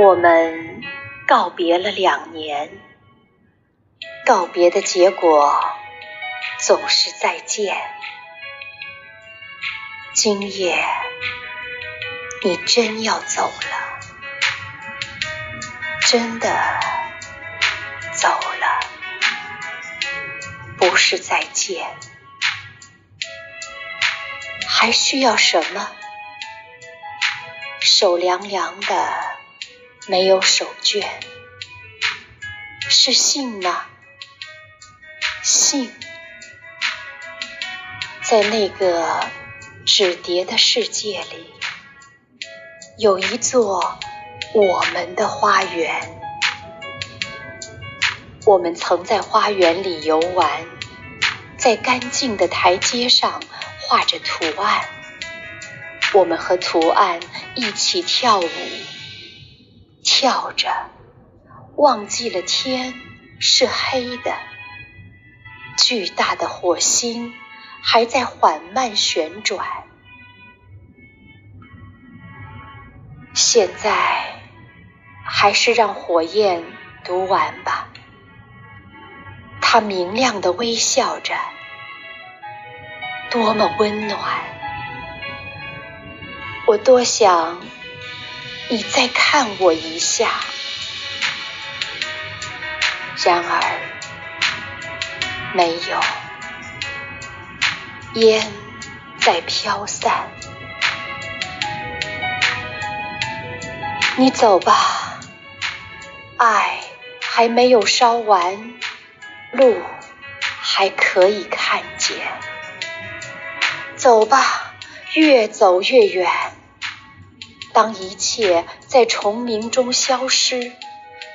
我们告别了两年，告别的结果总是再见。今夜，你真要走了，真的走了，不是再见，还需要什么？手凉凉的，没有手绢，是信吗？信，在那个纸叠的世界里，有一座我们的花园。我们曾在花园里游玩，在干净的台阶上画着图案。我们和图案。一起跳舞，跳着，忘记了天是黑的，巨大的火星还在缓慢旋转。现在，还是让火焰读完吧。它明亮的微笑着，多么温暖。我多想你再看我一下，然而没有，烟在飘散。你走吧，爱还没有烧完，路还可以看见。走吧，越走越远。当一切在虫鸣中消失，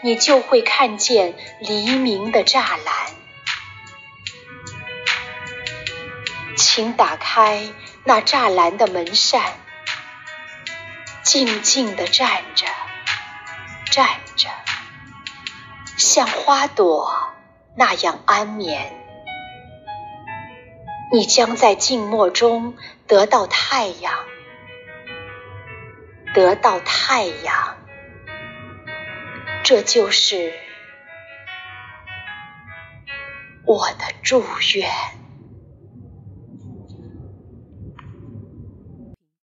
你就会看见黎明的栅栏。请打开那栅栏的门扇，静静地站着，站着，像花朵那样安眠。你将在静默中得到太阳。得到太阳，这就是我的祝愿。